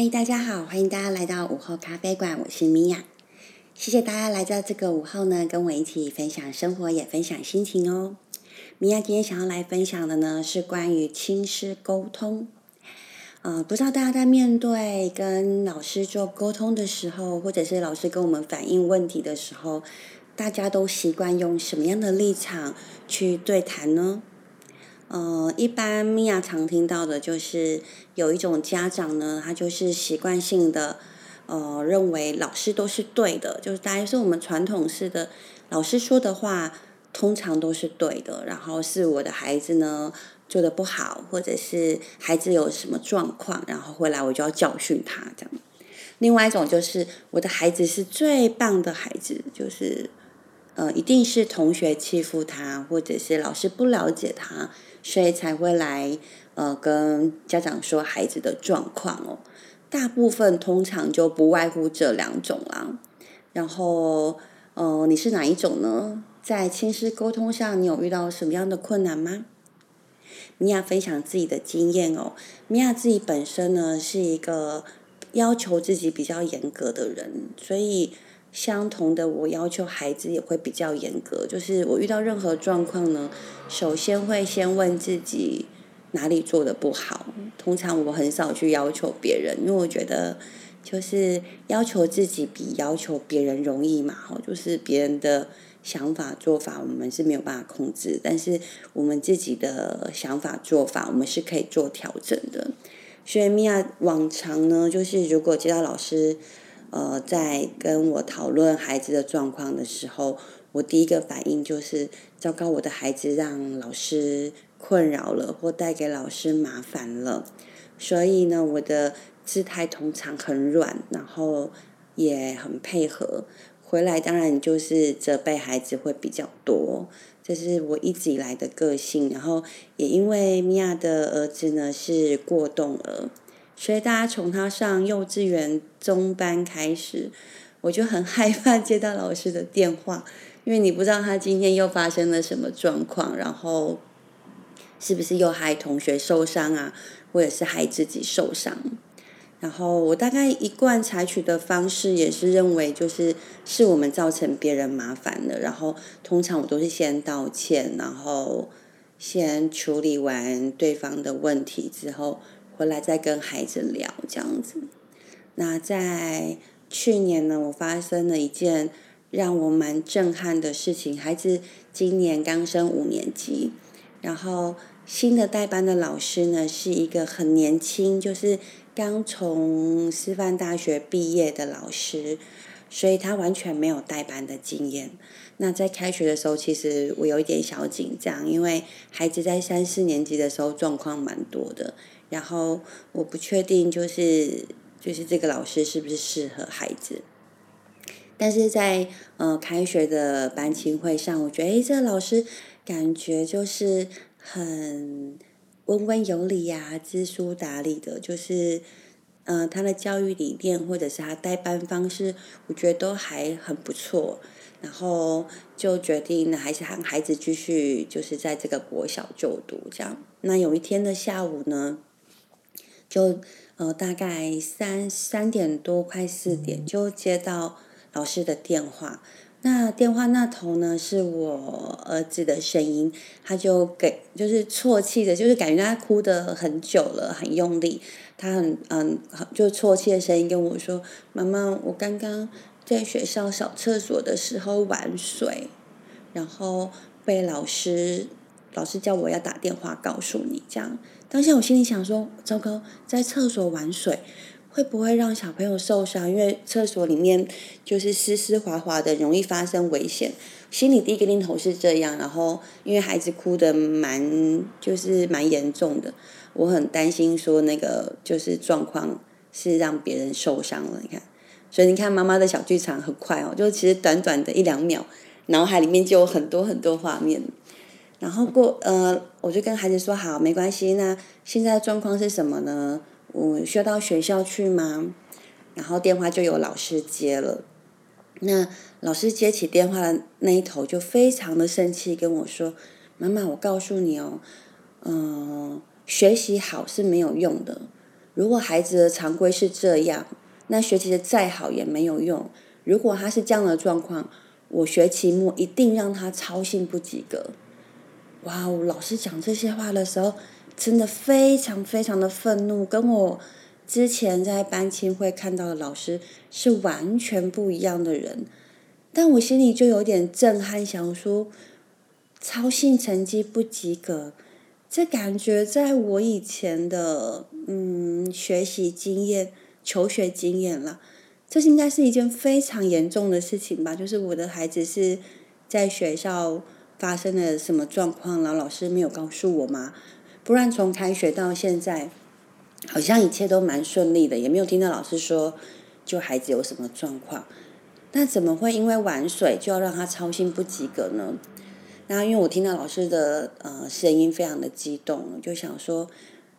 嗨，大家好，欢迎大家来到午后咖啡馆，我是米娅。谢谢大家来到这个午后呢，跟我一起分享生活，也分享心情哦。米娅今天想要来分享的呢，是关于亲师沟通。呃，不知道大家在面对跟老师做沟通的时候，或者是老师跟我们反映问题的时候，大家都习惯用什么样的立场去对谈呢？呃，一般米娅常听到的就是有一种家长呢，他就是习惯性的呃认为老师都是对的，就是大概是我们传统式的老师说的话通常都是对的，然后是我的孩子呢做的不好，或者是孩子有什么状况，然后回来我就要教训他这样。另外一种就是我的孩子是最棒的孩子，就是呃一定是同学欺负他，或者是老师不了解他。所以才会来呃跟家长说孩子的状况哦，大部分通常就不外乎这两种啦。然后呃你是哪一种呢？在亲师沟通上，你有遇到什么样的困难吗？米娅分享自己的经验哦。米娅自己本身呢是一个要求自己比较严格的人，所以。相同的，我要求孩子也会比较严格。就是我遇到任何状况呢，首先会先问自己哪里做的不好。通常我很少去要求别人，因为我觉得就是要求自己比要求别人容易嘛。哈，就是别人的想法做法，我们是没有办法控制，但是我们自己的想法做法，我们是可以做调整的。所以米娅往常呢，就是如果接到老师。呃，在跟我讨论孩子的状况的时候，我第一个反应就是：糟糕，我的孩子让老师困扰了，或带给老师麻烦了。所以呢，我的姿态通常很软，然后也很配合。回来当然就是责备孩子会比较多，这是我一直以来的个性。然后也因为米娅的儿子呢是过动儿。所以大家从他上幼稚园中班开始，我就很害怕接到老师的电话，因为你不知道他今天又发生了什么状况，然后是不是又害同学受伤啊，或者是害自己受伤。然后我大概一贯采取的方式也是认为，就是是我们造成别人麻烦的，然后通常我都是先道歉，然后先处理完对方的问题之后。回来再跟孩子聊这样子。那在去年呢，我发生了一件让我蛮震撼的事情。孩子今年刚升五年级，然后新的代班的老师呢是一个很年轻，就是刚从师范大学毕业的老师，所以他完全没有代班的经验。那在开学的时候，其实我有一点小紧张，因为孩子在三四年级的时候状况蛮多的。然后我不确定，就是就是这个老师是不是适合孩子，但是在呃开学的班亲会上，我觉得诶，这个老师感觉就是很温文有礼呀，知书达理的，就是呃他的教育理念或者是他带班方式，我觉得都还很不错。然后就决定还是让孩子继续就是在这个国小就读这样。那有一天的下午呢？就呃大概三三点多快四点就接到老师的电话，那电话那头呢是我儿子的声音，他就给就是啜泣的，就是感觉他哭的很久了，很用力，他很嗯就啜泣的声音跟我说：“妈妈，我刚刚在学校扫厕所的时候玩水，然后被老师。”老师叫我要打电话告诉你，这样当下我心里想说：糟糕，在厕所玩水会不会让小朋友受伤？因为厕所里面就是湿湿滑滑的，容易发生危险。心里第一个念头是这样，然后因为孩子哭的蛮就是蛮严重的，我很担心说那个就是状况是让别人受伤了。你看，所以你看妈妈的小剧场很快哦，就其实短短的一两秒，脑海里面就有很多很多画面。然后过呃，我就跟孩子说好，没关系。那现在状况是什么呢？我需要到学校去吗？然后电话就有老师接了。那老师接起电话的那一头就非常的生气，跟我说：“妈妈，我告诉你哦，嗯，学习好是没有用的。如果孩子的常规是这样，那学习的再好也没有用。如果他是这样的状况，我学期末一定让他操心不及格。哇哦！老师讲这些话的时候，真的非常非常的愤怒，跟我之前在班亲会看到的老师是完全不一样的人。但我心里就有点震撼，想说操性成绩不及格，这感觉在我以前的嗯学习经验、求学经验了，这应该是一件非常严重的事情吧？就是我的孩子是在学校。发生了什么状况然后？老师没有告诉我吗？不然从开学到现在，好像一切都蛮顺利的，也没有听到老师说就孩子有什么状况。那怎么会因为玩水就要让他操心不及格呢？然后因为我听到老师的呃声音非常的激动，就想说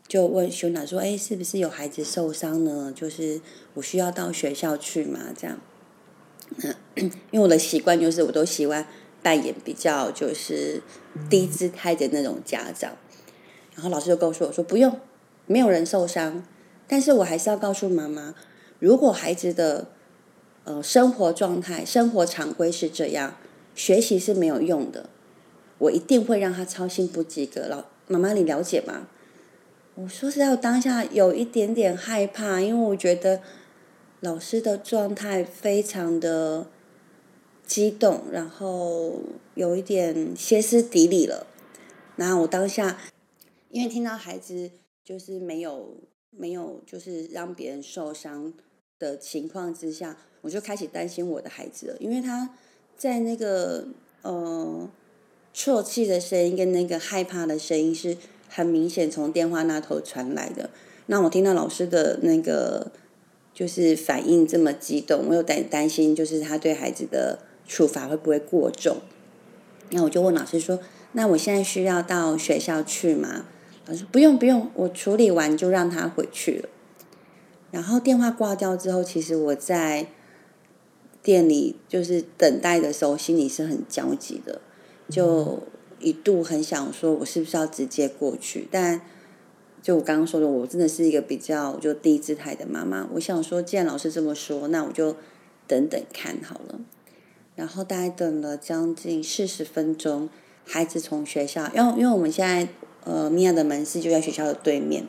就问修娜说：“哎，是不是有孩子受伤呢？就是我需要到学校去嘛？这样。”因为我的习惯就是我都喜欢。扮演比较就是低姿态的那种家长，然后老师就告诉我说：“不用，没有人受伤。”但是我还是要告诉妈妈，如果孩子的呃生活状态、生活常规是这样，学习是没有用的，我一定会让他操心不及格。老妈妈，你了解吗？我说实在，我当下有一点点害怕，因为我觉得老师的状态非常的。激动，然后有一点歇斯底里了。然后我当下，因为听到孩子就是没有没有就是让别人受伤的情况之下，我就开始担心我的孩子了。因为他在那个呃啜泣的声音跟那个害怕的声音是很明显从电话那头传来的。那我听到老师的那个就是反应这么激动，我有担担心，就是他对孩子的。处罚会不会过重？那我就问老师说：“那我现在需要到学校去吗？”老师说：“不用不用，我处理完就让他回去了。”然后电话挂掉之后，其实我在店里就是等待的时候，心里是很焦急的，就一度很想说，我是不是要直接过去？但就我刚刚说的，我真的是一个比较就低姿态的妈妈。我想说，既然老师这么说，那我就等等看好了。然后大概等了将近四十分钟，孩子从学校，因为因为我们现在呃米娅的门市就在学校的对面，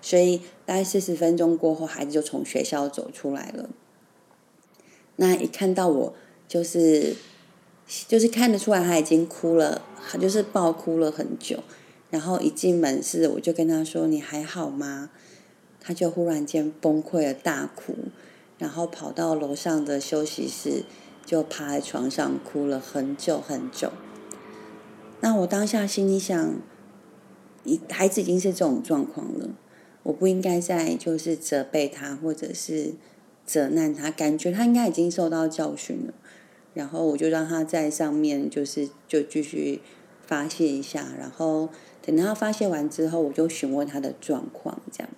所以大概四十分钟过后，孩子就从学校走出来了。那一看到我，就是就是看得出来他已经哭了，他就是爆哭了很久。然后一进门市，我就跟他说：“你还好吗？”他就忽然间崩溃了，大哭，然后跑到楼上的休息室。就趴在床上哭了很久很久。那我当下心里想，一孩子已经是这种状况了，我不应该再就是责备他或者是责难他，感觉他应该已经受到教训了。然后我就让他在上面就是就继续发泄一下，然后等他发泄完之后，我就询问他的状况，这样，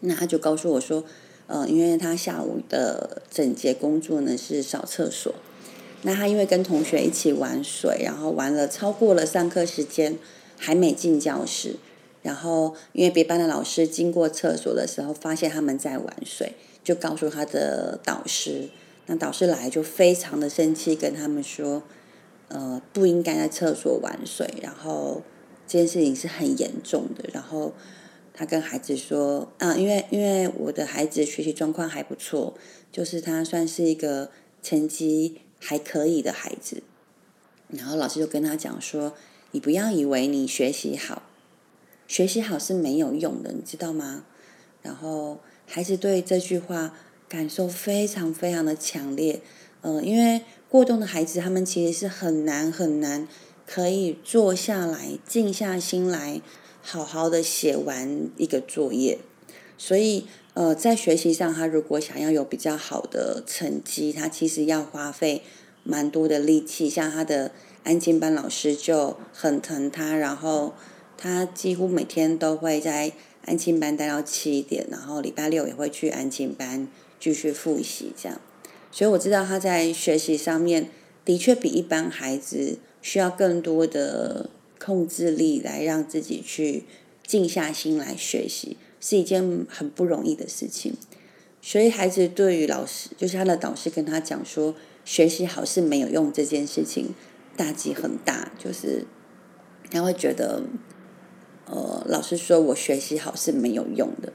那他就告诉我说。呃，因为他下午的整洁工作呢是扫厕所，那他因为跟同学一起玩水，然后玩了超过了上课时间，还没进教室，然后因为别班的老师经过厕所的时候，发现他们在玩水，就告诉他的导师，那导师来就非常的生气，跟他们说，呃，不应该在厕所玩水，然后这件事情是很严重的，然后。他跟孩子说：“啊，因为因为我的孩子学习状况还不错，就是他算是一个成绩还可以的孩子。然后老师就跟他讲说：‘你不要以为你学习好，学习好是没有用的，你知道吗？’然后孩子对这句话感受非常非常的强烈。嗯，因为过动的孩子，他们其实是很难很难可以坐下来静下心来。”好好的写完一个作业，所以呃，在学习上，他如果想要有比较好的成绩，他其实要花费蛮多的力气。像他的安静班老师就很疼他，然后他几乎每天都会在安静班待到七点，然后礼拜六也会去安静班继续复习这样。所以我知道他在学习上面的确比一般孩子需要更多的。控制力来让自己去静下心来学习，是一件很不容易的事情。所以孩子对于老师，就是他的导师跟他讲说，学习好是没有用这件事情，打击很大。就是他会觉得，呃，老师说我学习好是没有用的。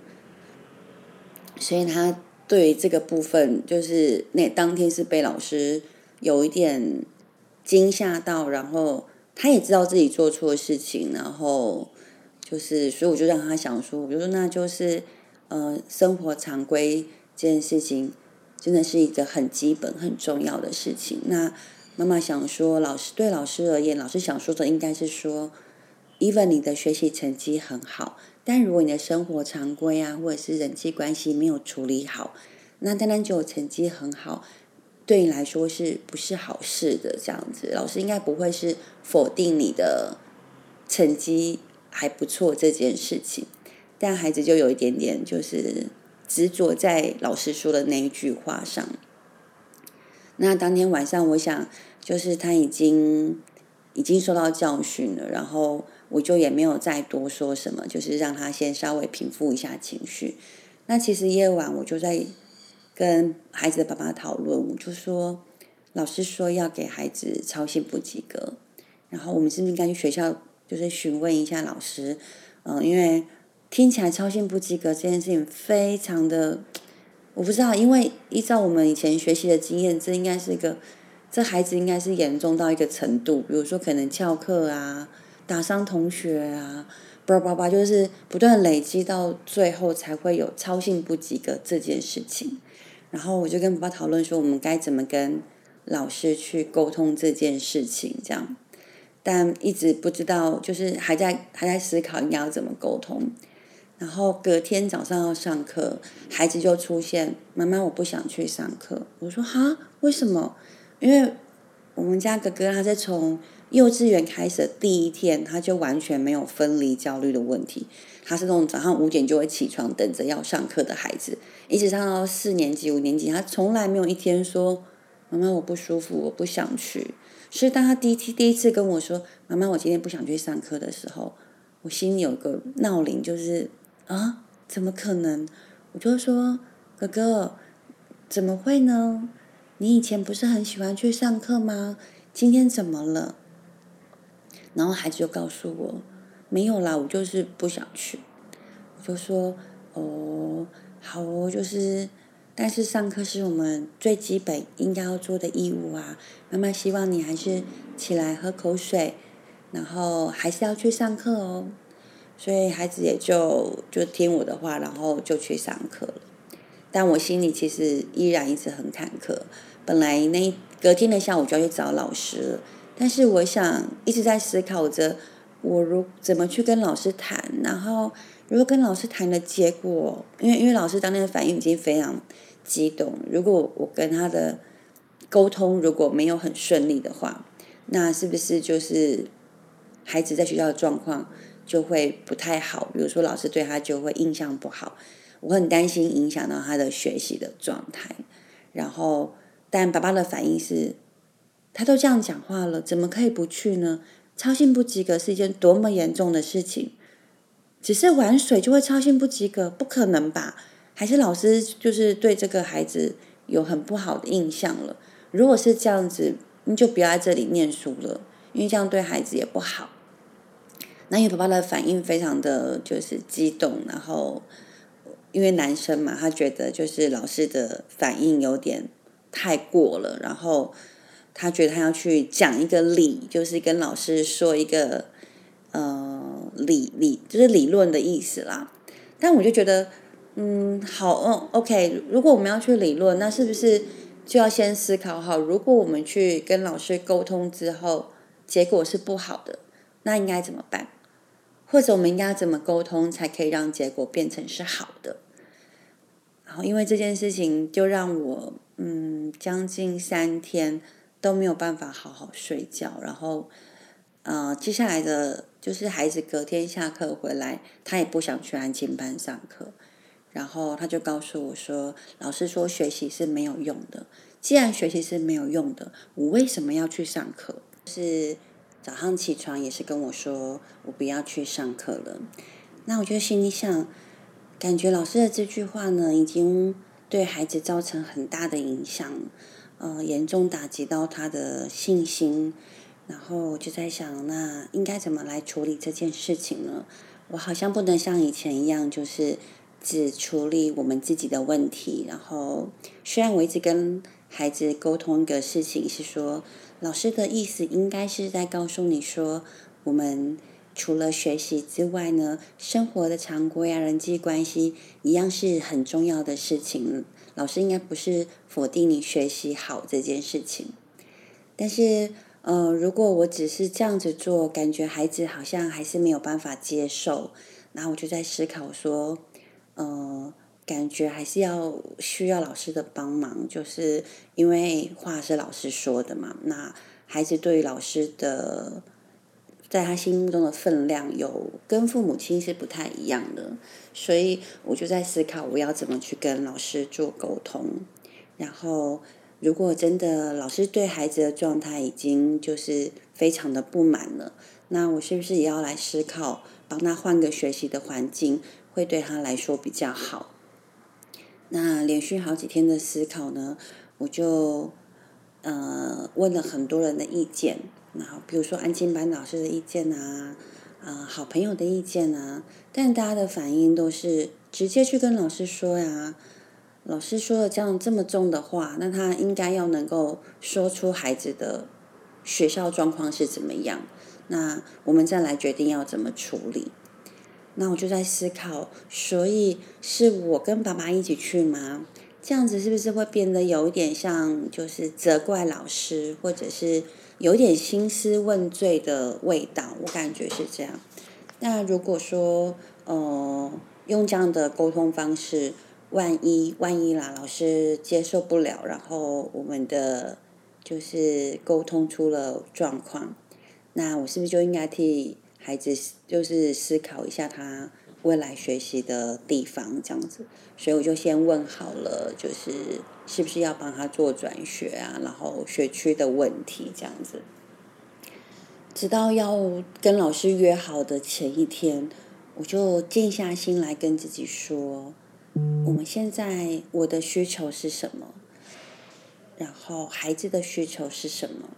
所以他对这个部分，就是那当天是被老师有一点惊吓到，然后他也知道自己做错事情，然后就是，所以我就让他想说，我就说那就是，呃，生活常规。这件事情真的是一个很基本、很重要的事情。那妈妈想说，老师对老师而言，老师想说的应该是说，even 你的学习成绩很好，但如果你的生活常规啊，或者是人际关系没有处理好，那单单只有成绩很好，对你来说是不是好事的？这样子，老师应该不会是否定你的成绩还不错这件事情。但孩子就有一点点就是。执着在老师说的那一句话上。那当天晚上，我想就是他已经已经受到教训了，然后我就也没有再多说什么，就是让他先稍微平复一下情绪。那其实夜晚我就在跟孩子的爸爸讨论，我就说老师说要给孩子操心不及格，然后我们是不是应该去学校就是询问一下老师？嗯，因为。听起来操心不及格这件事情非常的，我不知道，因为依照我们以前学习的经验，这应该是一个，这孩子应该是严重到一个程度，比如说可能翘课啊，打伤同学啊，叭叭叭，就是不断累积到最后才会有操性不及格这件事情。然后我就跟爸爸讨论说，我们该怎么跟老师去沟通这件事情，这样，但一直不知道，就是还在还在思考应该要怎么沟通。然后隔天早上要上课，孩子就出现，妈妈我不想去上课。我说哈，为什么？因为我们家哥哥他是从幼稚园开始的第一天，他就完全没有分离焦虑的问题。他是那种早上五点就会起床等着要上课的孩子，一直上到四年级、五年级，他从来没有一天说妈妈我不舒服，我不想去。所以当他第一天第一次跟我说妈妈我今天不想去上课的时候，我心里有个闹铃，就是。啊，怎么可能？我就说，哥哥，怎么会呢？你以前不是很喜欢去上课吗？今天怎么了？然后孩子就告诉我，没有啦，我就是不想去。我就说，哦，好哦，就是，但是上课是我们最基本应该要做的义务啊。妈妈希望你还是起来喝口水，然后还是要去上课哦。所以孩子也就就听我的话，然后就去上课了。但我心里其实依然一直很坎坷。本来那隔天的下午就要去找老师了，但是我想一直在思考着，我如怎么去跟老师谈，然后如果跟老师谈的结果，因为因为老师当天的反应已经非常激动，如果我跟他的沟通如果没有很顺利的话，那是不是就是孩子在学校的状况？就会不太好，比如说老师对他就会印象不好，我很担心影响到他的学习的状态。然后，但爸爸的反应是，他都这样讲话了，怎么可以不去呢？操心不及格是一件多么严重的事情，只是玩水就会操心不及格，不可能吧？还是老师就是对这个孩子有很不好的印象了？如果是这样子，你就不要在这里念书了，因为这样对孩子也不好。那因为爸爸的反应非常的就是激动，然后因为男生嘛，他觉得就是老师的反应有点太过了，然后他觉得他要去讲一个理，就是跟老师说一个呃理理，就是理论的意思啦。但我就觉得，嗯，好，嗯，OK，如果我们要去理论，那是不是就要先思考好，如果我们去跟老师沟通之后，结果是不好的，那应该怎么办？或者我们应该要怎么沟通，才可以让结果变成是好的？然后因为这件事情，就让我嗯将近三天都没有办法好好睡觉。然后，呃，接下来的就是孩子隔天下课回来，他也不想去安静班上课。然后他就告诉我说：“老师说学习是没有用的，既然学习是没有用的，我为什么要去上课？”是。早上起床也是跟我说，我不要去上课了。那我就心里想，感觉老师的这句话呢，已经对孩子造成很大的影响，呃，严重打击到他的信心。然后我就在想，那应该怎么来处理这件事情呢？我好像不能像以前一样，就是只处理我们自己的问题。然后，虽然我一直跟孩子沟通一个事情，是说老师的意思应该是在告诉你说，我们除了学习之外呢，生活的常规啊、人际关系一样是很重要的事情。老师应该不是否定你学习好这件事情，但是。呃，如果我只是这样子做，感觉孩子好像还是没有办法接受，然后我就在思考说，呃，感觉还是要需要老师的帮忙，就是因为话是老师说的嘛，那孩子对于老师的，在他心目中的分量有跟父母亲是不太一样的，所以我就在思考我要怎么去跟老师做沟通，然后。如果真的老师对孩子的状态已经就是非常的不满了，那我是不是也要来思考，帮他换个学习的环境，会对他来说比较好？那连续好几天的思考呢，我就呃问了很多人的意见，然后比如说安静班老师的意见啊，啊好朋友的意见啊，但大家的反应都是直接去跟老师说呀。老师说了这样这么重的话，那他应该要能够说出孩子的学校状况是怎么样，那我们再来决定要怎么处理。那我就在思考，所以是我跟爸爸一起去吗？这样子是不是会变得有一点像就是责怪老师，或者是有点兴师问罪的味道？我感觉是这样。那如果说呃用这样的沟通方式。万一万一啦，老师接受不了，然后我们的就是沟通出了状况，那我是不是就应该替孩子就是思考一下他未来学习的地方这样子？所以我就先问好了，就是是不是要帮他做转学啊，然后学区的问题这样子。直到要跟老师约好的前一天，我就静下心来跟自己说。我们现在我的需求是什么？然后孩子的需求是什么？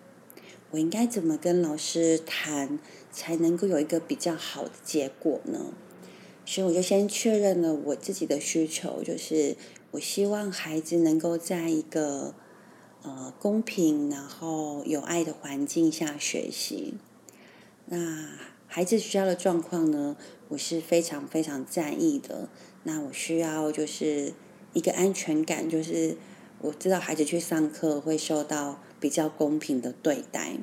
我应该怎么跟老师谈，才能够有一个比较好的结果呢？所以我就先确认了我自己的需求，就是我希望孩子能够在一个呃公平然后有爱的环境下学习。那孩子需要的状况呢？我是非常非常在意的。那我需要就是一个安全感，就是我知道孩子去上课会受到比较公平的对待。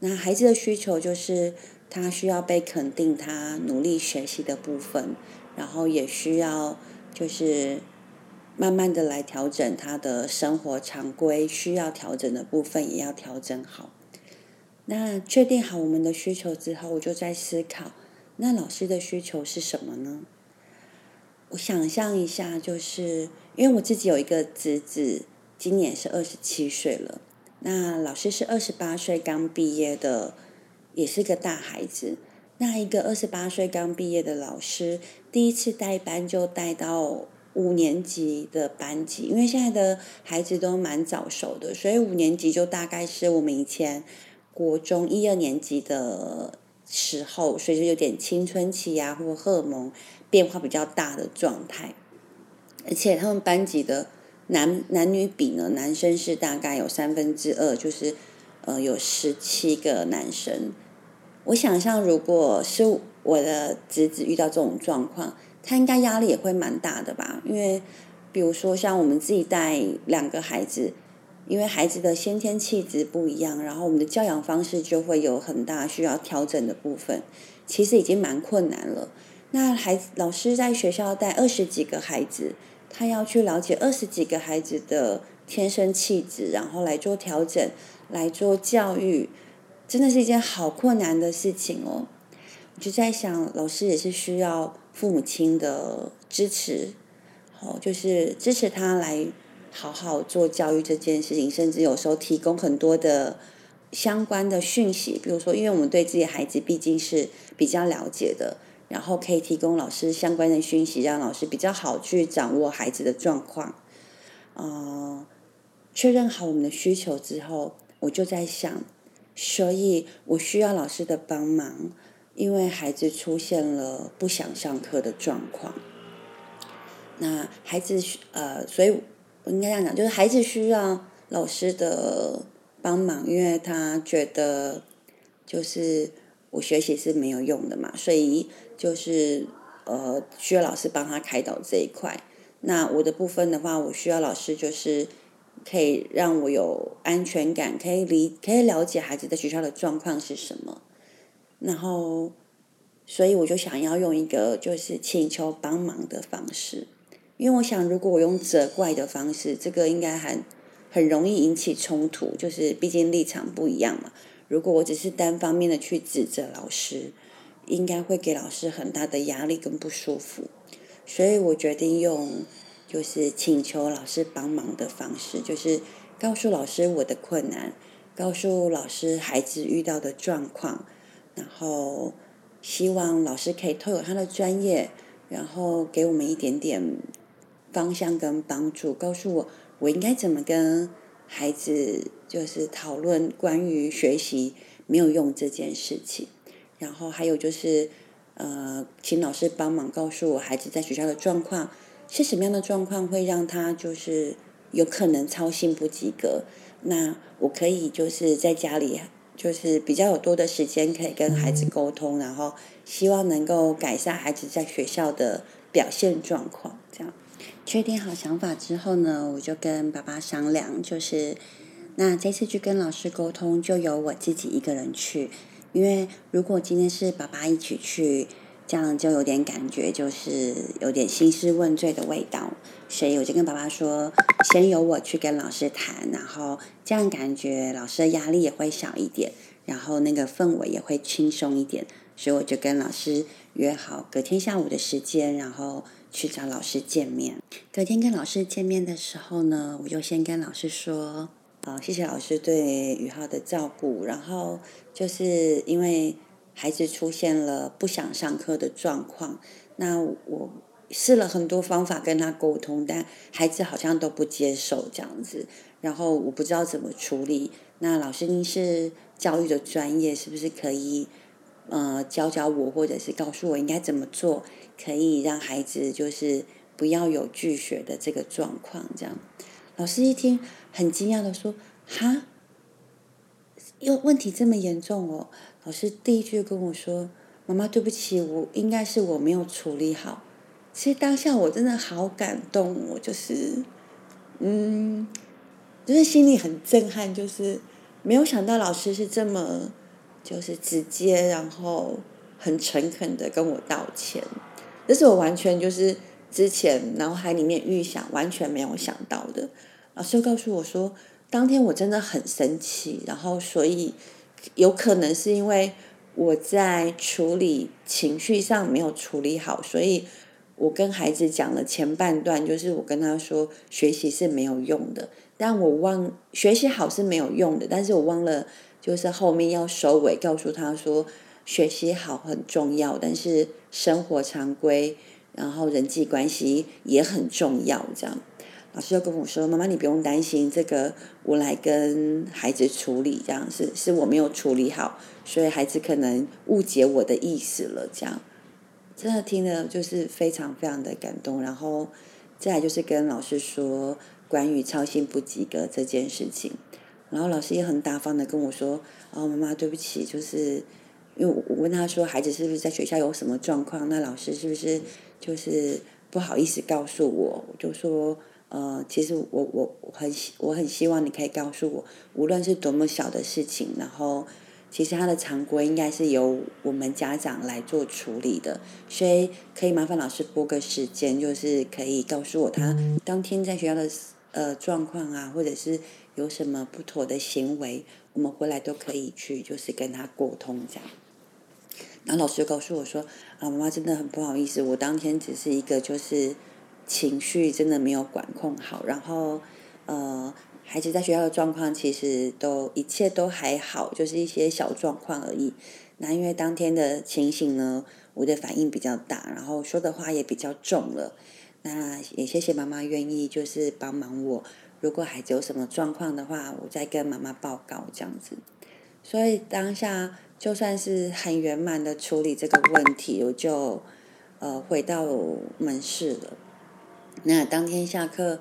那孩子的需求就是他需要被肯定，他努力学习的部分，然后也需要就是慢慢的来调整他的生活常规，需要调整的部分也要调整好。那确定好我们的需求之后，我就在思考。那老师的需求是什么呢？我想象一下，就是因为我自己有一个侄子，今年是二十七岁了。那老师是二十八岁刚毕业的，也是个大孩子。那一个二十八岁刚毕业的老师，第一次带班就带到五年级的班级，因为现在的孩子都蛮早熟的，所以五年级就大概是我们以前国中一二年级的。时候，所以就有点青春期啊，或荷尔蒙变化比较大的状态。而且他们班级的男男女比呢，男生是大概有三分之二，就是呃有十七个男生。我想象，如果是我的侄子遇到这种状况，他应该压力也会蛮大的吧？因为比如说像我们自己带两个孩子。因为孩子的先天气质不一样，然后我们的教养方式就会有很大需要调整的部分，其实已经蛮困难了。那孩子老师在学校带二十几个孩子，他要去了解二十几个孩子的天生气质，然后来做调整，来做教育，真的是一件好困难的事情哦。我就在想，老师也是需要父母亲的支持，好，就是支持他来。好好做教育这件事情，甚至有时候提供很多的相关的讯息，比如说，因为我们对自己孩子毕竟是比较了解的，然后可以提供老师相关的讯息，让老师比较好去掌握孩子的状况。呃，确认好我们的需求之后，我就在想，所以我需要老师的帮忙，因为孩子出现了不想上课的状况。那孩子呃，所以我应该这样讲，就是孩子需要老师的帮忙，因为他觉得就是我学习是没有用的嘛，所以就是呃需要老师帮他开导这一块。那我的部分的话，我需要老师就是可以让我有安全感，可以理可以了解孩子在学校的状况是什么，然后所以我就想要用一个就是请求帮忙的方式。因为我想，如果我用责怪的方式，这个应该很很容易引起冲突，就是毕竟立场不一样嘛。如果我只是单方面的去指责老师，应该会给老师很大的压力跟不舒服。所以我决定用就是请求老师帮忙的方式，就是告诉老师我的困难，告诉老师孩子遇到的状况，然后希望老师可以透过他的专业，然后给我们一点点。方向跟帮助，告诉我我应该怎么跟孩子就是讨论关于学习没有用这件事情，然后还有就是呃，请老师帮忙告诉我孩子在学校的状况是什么样的状况会让他就是有可能操心不及格，那我可以就是在家里就是比较有多的时间可以跟孩子沟通，然后希望能够改善孩子在学校的表现状况，这样。确定好想法之后呢，我就跟爸爸商量，就是那这次去跟老师沟通，就由我自己一个人去，因为如果今天是爸爸一起去，这样就有点感觉，就是有点兴师问罪的味道，所以我就跟爸爸说，先由我去跟老师谈，然后这样感觉老师的压力也会小一点，然后那个氛围也会轻松一点，所以我就跟老师约好隔天下午的时间，然后。去找老师见面。隔天跟老师见面的时候呢，我就先跟老师说：“啊，谢谢老师对宇浩的照顾。然后就是因为孩子出现了不想上课的状况，那我试了很多方法跟他沟通，但孩子好像都不接受这样子。然后我不知道怎么处理。那老师您是教育的专业，是不是可以呃教教我，或者是告诉我应该怎么做？”可以让孩子就是不要有拒学的这个状况，这样。老师一听很惊讶的说：“哈，又问题这么严重哦？”老师第一句跟我说：“妈妈，对不起，我应该是我没有处理好。”其实当下我真的好感动，我就是，嗯，就是心里很震撼，就是没有想到老师是这么就是直接，然后很诚恳的跟我道歉。这是我完全就是之前脑海里面预想完全没有想到的。老师又告诉我说，当天我真的很生气，然后所以有可能是因为我在处理情绪上没有处理好，所以我跟孩子讲了前半段，就是我跟他说学习是没有用的，但我忘学习好是没有用的，但是我忘了就是后面要收尾，告诉他说。学习好很重要，但是生活常规，然后人际关系也很重要。这样，老师就跟我说：“妈妈，你不用担心，这个我来跟孩子处理。这样是是我没有处理好，所以孩子可能误解我的意思了。”这样，真的听了就是非常非常的感动。然后再来就是跟老师说关于操心不及格这件事情，然后老师也很大方的跟我说：“哦，妈妈，对不起，就是。”因为我问他说孩子是不是在学校有什么状况，那老师是不是就是不好意思告诉我？我就说呃，其实我我很我很希望你可以告诉我，无论是多么小的事情，然后其实他的常规应该是由我们家长来做处理的，所以可以麻烦老师拨个时间，就是可以告诉我他当天在学校的呃状况啊，或者是有什么不妥的行为，我们回来都可以去就是跟他沟通这样。然后老师就告诉我说：“啊，妈妈真的很不好意思，我当天只是一个就是情绪真的没有管控好，然后呃孩子在学校的状况其实都一切都还好，就是一些小状况而已。那因为当天的情形呢，我的反应比较大，然后说的话也比较重了。那也谢谢妈妈愿意就是帮忙我，如果孩子有什么状况的话，我再跟妈妈报告这样子。所以当下就算是很圆满的处理这个问题，我就呃回到门市了。那当天下课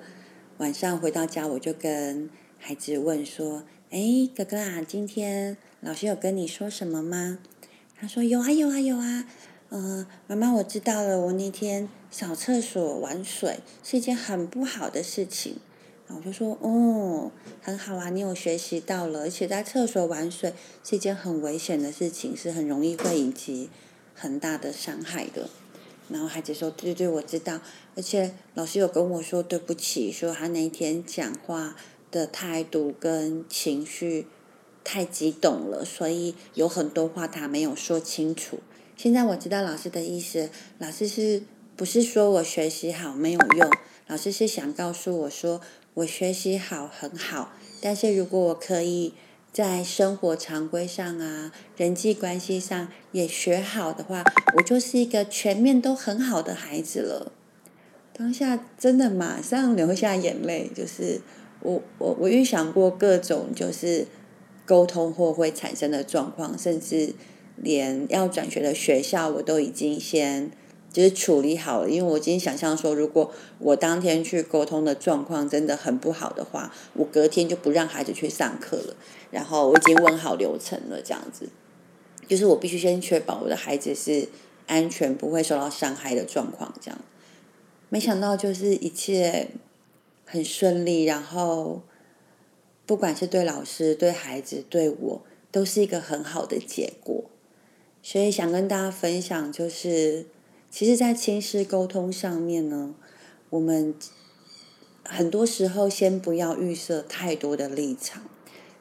晚上回到家，我就跟孩子问说：“哎，哥哥啊，今天老师有跟你说什么吗？”他说：“有啊，有啊，有啊。”嗯，妈妈，我知道了。我那天扫厕所玩水是一件很不好的事情。然后我就说：“哦，很好啊，你有学习到了。而且在厕所玩水是一件很危险的事情，是很容易会引起很大的伤害的。”然后孩子说：“对对对，我知道。而且老师有跟我说对不起，说他那一天讲话的态度跟情绪太激动了，所以有很多话他没有说清楚。”现在我知道老师的意思，老师是不是说我学习好没有用？老师是想告诉我说，我学习好很好，但是如果我可以在生活常规上啊、人际关系上也学好的话，我就是一个全面都很好的孩子了。当下真的马上流下眼泪，就是我我我预想过各种就是沟通或会产生的状况，甚至。连要转学的学校我都已经先就是处理好了，因为我已经想象说，如果我当天去沟通的状况真的很不好的话，我隔天就不让孩子去上课了。然后我已经问好流程了，这样子，就是我必须先确保我的孩子是安全，不会受到伤害的状况。这样，没想到就是一切很顺利，然后不管是对老师、对孩子、对我，都是一个很好的结果。所以想跟大家分享，就是其实，在亲师沟通上面呢，我们很多时候先不要预设太多的立场，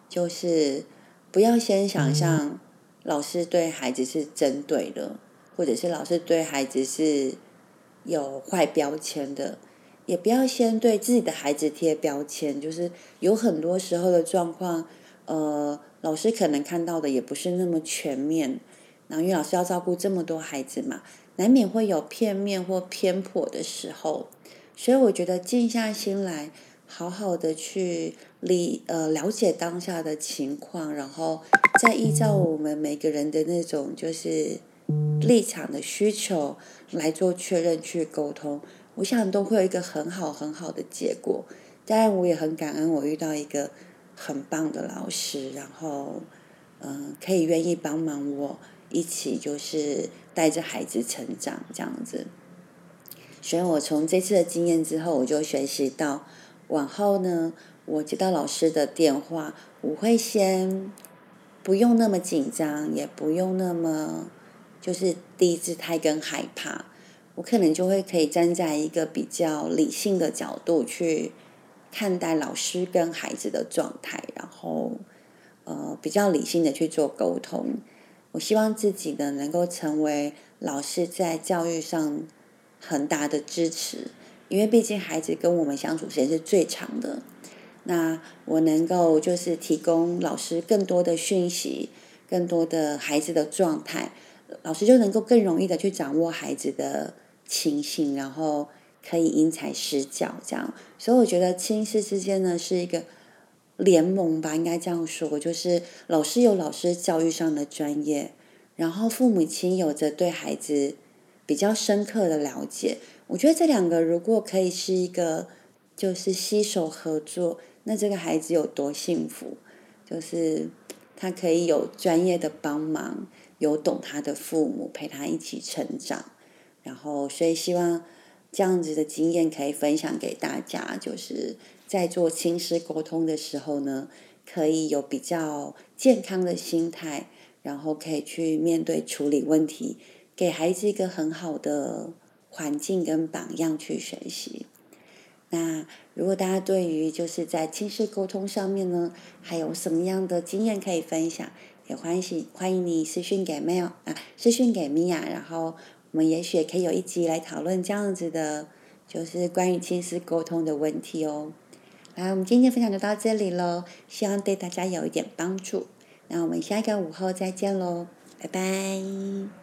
就是不要先想象老师对孩子是针对的，或者是老师对孩子是有坏标签的，也不要先对自己的孩子贴标签，就是有很多时候的状况，呃，老师可能看到的也不是那么全面。然后，因为老师要照顾这么多孩子嘛，难免会有片面或偏颇的时候，所以我觉得静下心来，好好的去理呃了解当下的情况，然后再依照我们每个人的那种就是立场的需求来做确认去沟通，我想都会有一个很好很好的结果。当然，我也很感恩我遇到一个很棒的老师，然后嗯，可以愿意帮忙我。一起就是带着孩子成长这样子，所以我从这次的经验之后，我就学习到，往后呢，我接到老师的电话，我会先不用那么紧张，也不用那么就是低姿态跟害怕，我可能就会可以站在一个比较理性的角度去看待老师跟孩子的状态，然后呃比较理性的去做沟通。我希望自己呢能够成为老师在教育上很大的支持，因为毕竟孩子跟我们相处时间是最长的。那我能够就是提供老师更多的讯息，更多的孩子的状态，老师就能够更容易的去掌握孩子的情形，然后可以因材施教这样。所以我觉得亲师之间呢是一个。联盟吧，应该这样说，就是老师有老师教育上的专业，然后父母亲有着对孩子比较深刻的了解。我觉得这两个如果可以是一个，就是携手合作，那这个孩子有多幸福？就是他可以有专业的帮忙，有懂他的父母陪他一起成长，然后所以希望这样子的经验可以分享给大家，就是。在做亲师沟通的时候呢，可以有比较健康的心态，然后可以去面对处理问题，给孩子一个很好的环境跟榜样去学习。那如果大家对于就是在亲师沟通上面呢，还有什么样的经验可以分享，也欢喜欢迎你私讯给 mail 啊，私讯给米娅，然后我们也许可以有一集来讨论这样子的，就是关于亲师沟通的问题哦。来，我们今天分享就到这里喽，希望对大家有一点帮助。那我们下一个午后再见喽，拜拜。